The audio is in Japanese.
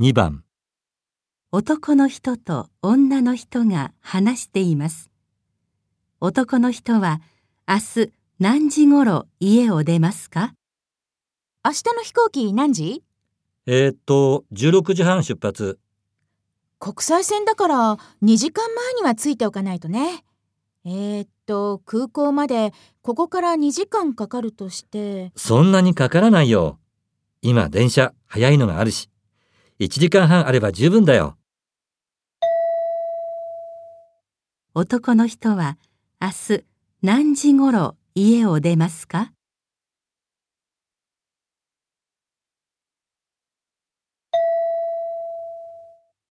2番。男の人と女の人が話しています。男の人は明日何時ごろ家を出ますか？明日の飛行機何時？えー、っと16時半出発。国際線だから2時間前には着いておかないとね。えー、っと、空港までここから2時間かかるとして、そんなにかからないよ。今電車早いのがあるし1時間半あれば十分だよ。男の人は明日何時ごろ家を出ますか？